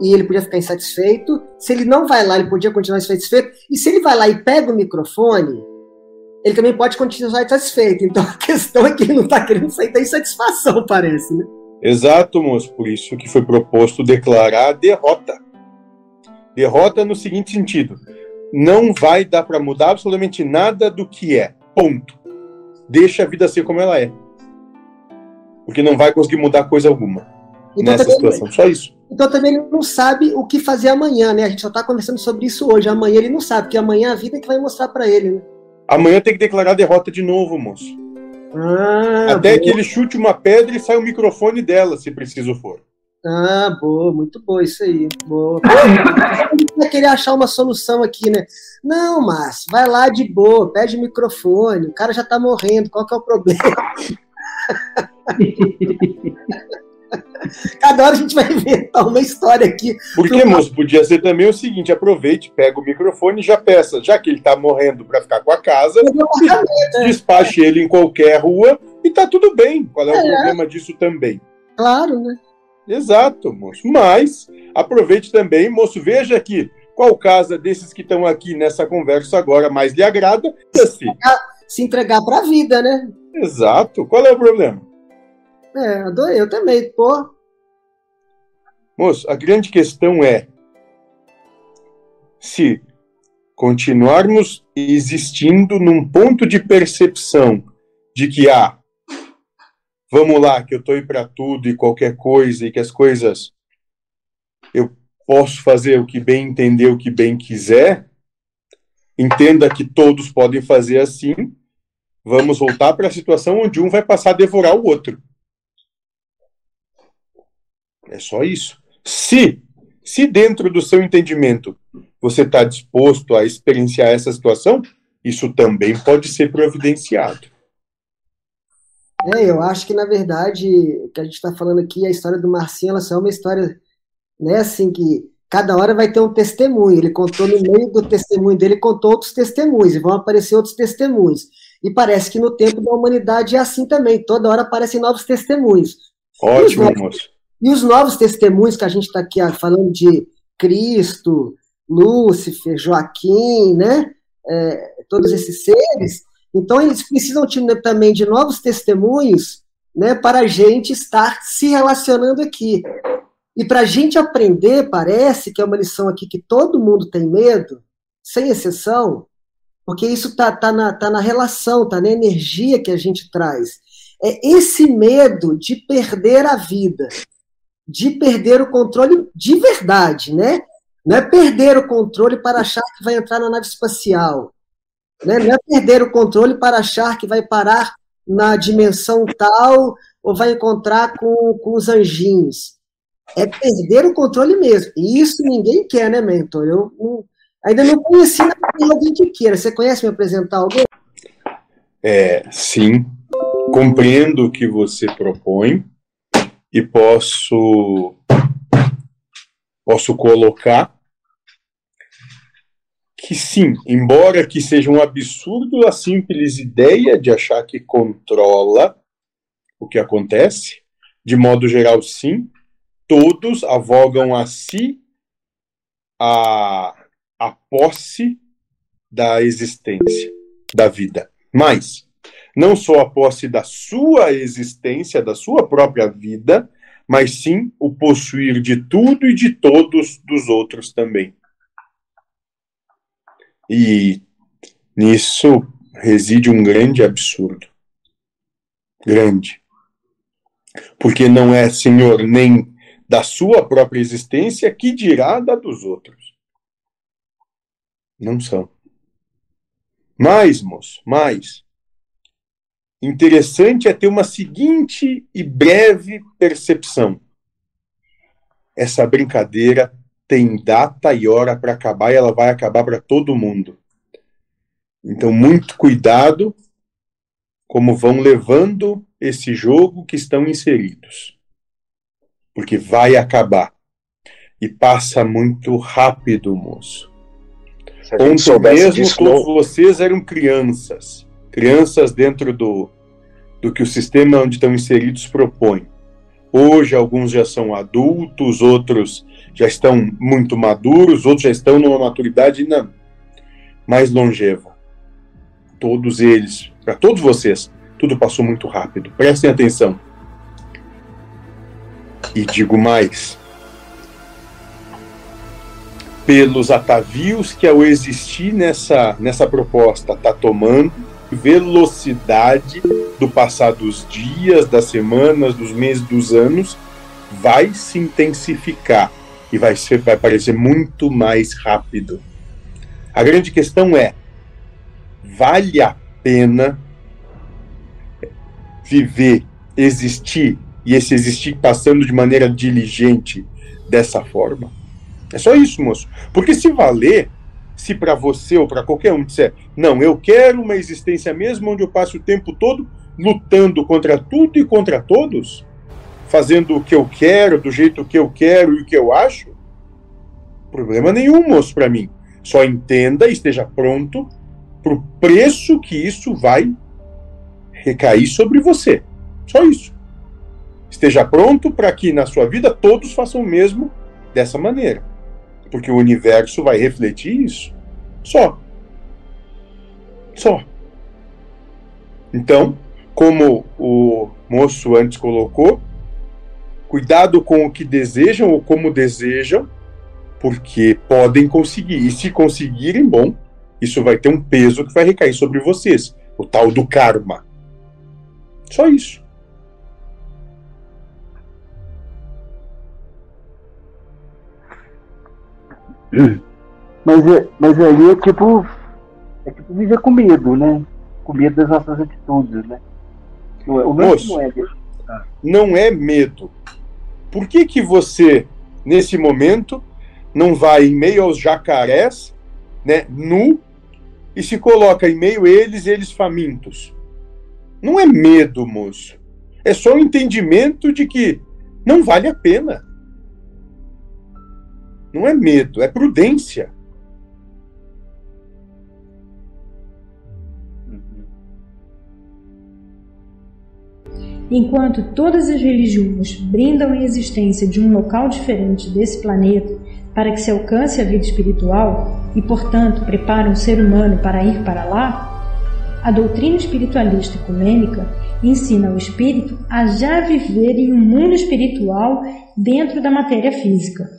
e ele podia ficar insatisfeito. Se ele não vai lá, ele podia continuar insatisfeito. E se ele vai lá e pega o microfone, ele também pode continuar insatisfeito. Então a questão é que ele não está querendo sair da insatisfação, parece, né? Exato, moço. Por isso que foi proposto declarar derrota. Derrota no seguinte sentido: não vai dar para mudar absolutamente nada do que é. Ponto. Deixa a vida ser como ela é. Porque não vai conseguir mudar coisa alguma então, nessa situação. Só isso. Então também ele não sabe o que fazer amanhã, né? A gente só está conversando sobre isso hoje. Amanhã ele não sabe, porque amanhã a vida é que vai mostrar para ele, né? Amanhã tem que declarar derrota de novo, moço. Ah, Até boa. que ele chute uma pedra e saia o microfone dela, se preciso for. Ah, boa, muito boa isso aí. Boa. vai querer achar uma solução aqui, né? Não, Márcio, vai lá de boa, pede o microfone, o cara já tá morrendo, qual que é o problema? Cada hora a gente vai inventar uma história aqui. Porque, moço, podia ser também o seguinte: aproveite, pega o microfone e já peça, já que ele tá morrendo para ficar com a casa, é. despache ele em qualquer rua e tá tudo bem. Qual é, é o problema disso também? Claro, né? Exato, moço. Mas aproveite também, moço, veja aqui qual casa desses que estão aqui nessa conversa agora mais lhe agrada. Se, se entregar para a vida, né? Exato. Qual é o problema? É, adorei, eu também, pô. Moço, a grande questão é se continuarmos existindo num ponto de percepção de que, ah, vamos lá, que eu estou aí para tudo e qualquer coisa e que as coisas eu posso fazer o que bem entender, o que bem quiser, entenda que todos podem fazer assim, vamos voltar para a situação onde um vai passar a devorar o outro. É só isso. Se, se dentro do seu entendimento você está disposto a experienciar essa situação, isso também pode ser providenciado. É, eu acho que na verdade o que a gente está falando aqui, a história do Marcinho, ela só é uma história, né, assim que cada hora vai ter um testemunho. Ele contou no meio do testemunho dele, contou outros testemunhos e vão aparecer outros testemunhos. E parece que no tempo da humanidade é assim também. Toda hora aparecem novos testemunhos. Ótimo, moço. E os novos testemunhos que a gente está aqui falando de Cristo, Lúcifer, Joaquim, né? É, todos esses seres. Então, eles precisam também de novos testemunhos né, para a gente estar se relacionando aqui. E para a gente aprender, parece que é uma lição aqui que todo mundo tem medo, sem exceção, porque isso está tá na, tá na relação, está na energia que a gente traz. É esse medo de perder a vida, de perder o controle de verdade, né? Não é perder o controle para achar que vai entrar na nave espacial. Né? Não é perder o controle para achar que vai parar na dimensão tal ou vai encontrar com, com os anjinhos. É perder o controle mesmo. E isso ninguém quer, né, mentor? Eu não, ainda não conheci alguém que queira. Você conhece me apresentar alguém? É, sim. Compreendo o que você propõe e posso posso colocar que sim, embora que seja um absurdo a simples ideia de achar que controla o que acontece, de modo geral sim, todos avogam a si a, a posse da existência, da vida. Mas não só a posse da sua existência, da sua própria vida, mas sim o possuir de tudo e de todos dos outros também. E nisso reside um grande absurdo. Grande. Porque não é senhor nem da sua própria existência, que dirá da dos outros. Não são. Mais, moço, mais. Interessante é ter uma seguinte e breve percepção. Essa brincadeira tem data e hora para acabar e ela vai acabar para todo mundo. Então, muito cuidado como vão levando esse jogo que estão inseridos. Porque vai acabar. E passa muito rápido, moço. Ontem mesmo, disso, quando vocês eram crianças, crianças dentro do, do que o sistema onde estão inseridos propõe. Hoje, alguns já são adultos, outros já estão muito maduros, outros já estão numa maturidade não, mais longeva. Todos eles, para todos vocês, tudo passou muito rápido. Prestem atenção. E digo mais: pelos atavios que ao existir nessa, nessa proposta está tomando, velocidade do passar dos dias, das semanas, dos meses, dos anos, vai se intensificar e vai, ser, vai parecer muito mais rápido. A grande questão é: vale a pena viver, existir e esse existir passando de maneira diligente dessa forma? É só isso, moço. Porque se valer, se para você ou para qualquer um disser, não, eu quero uma existência mesmo onde eu passe o tempo todo lutando contra tudo e contra todos, fazendo o que eu quero, do jeito que eu quero e o que eu acho, problema nenhum, moço, para mim. Só entenda e esteja pronto para o preço que isso vai recair sobre você. Só isso. Esteja pronto para que na sua vida todos façam o mesmo dessa maneira. Porque o universo vai refletir isso. Só. Só. Então, como o moço antes colocou, cuidado com o que desejam ou como desejam, porque podem conseguir. E se conseguirem, bom, isso vai ter um peso que vai recair sobre vocês. O tal do karma. Só isso. Mas, é, mas aí é tipo. É tipo viver com medo, né? Com medo das nossas atitudes, né? O Moço, não é, ah. não é medo. Por que, que você, nesse momento, não vai em meio aos jacarés, né, nu, e se coloca em meio a eles, eles famintos? Não é medo, moço. É só o entendimento de que não vale a pena. Não é medo, é prudência. Enquanto todas as religiões brindam a existência de um local diferente desse planeta para que se alcance a vida espiritual e, portanto, preparam o ser humano para ir para lá, a doutrina espiritualista ecumênica ensina o espírito a já viver em um mundo espiritual dentro da matéria física